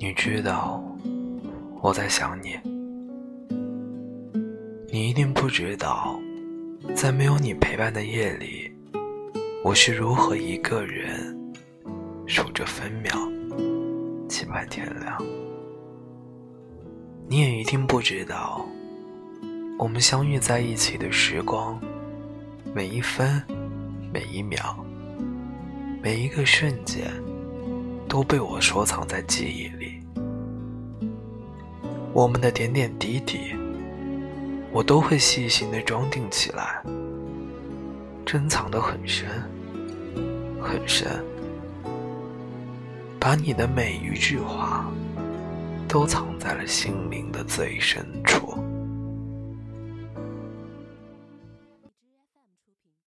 你知道我在想你，你一定不知道，在没有你陪伴的夜里，我是如何一个人数着分秒，期盼天亮。你也一定不知道，我们相遇在一起的时光，每一分，每一秒，每一个瞬间。都被我收藏在记忆里，我们的点点滴滴，我都会细心的装订起来，珍藏的很深，很深，把你的每一句话，都藏在了心灵的最深处。